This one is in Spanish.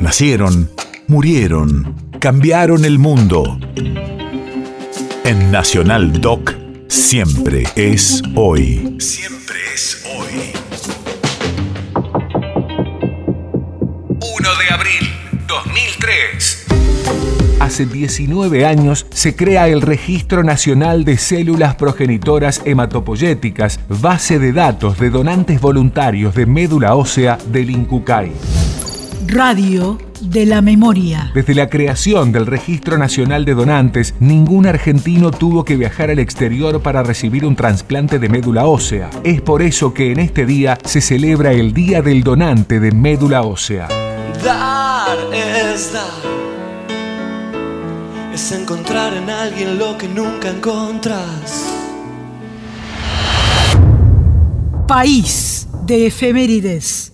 Nacieron, murieron, cambiaron el mundo. En Nacional Doc, siempre es hoy. Siempre es hoy. 1 de abril 2003. Hace 19 años se crea el Registro Nacional de Células Progenitoras Hematopoyéticas, base de datos de donantes voluntarios de médula ósea del INCUCAI. Radio de la Memoria. Desde la creación del Registro Nacional de Donantes, ningún argentino tuvo que viajar al exterior para recibir un trasplante de médula ósea. Es por eso que en este día se celebra el Día del Donante de Médula Ósea. Dar es dar. Es encontrar en alguien lo que nunca encontras. País de efemérides.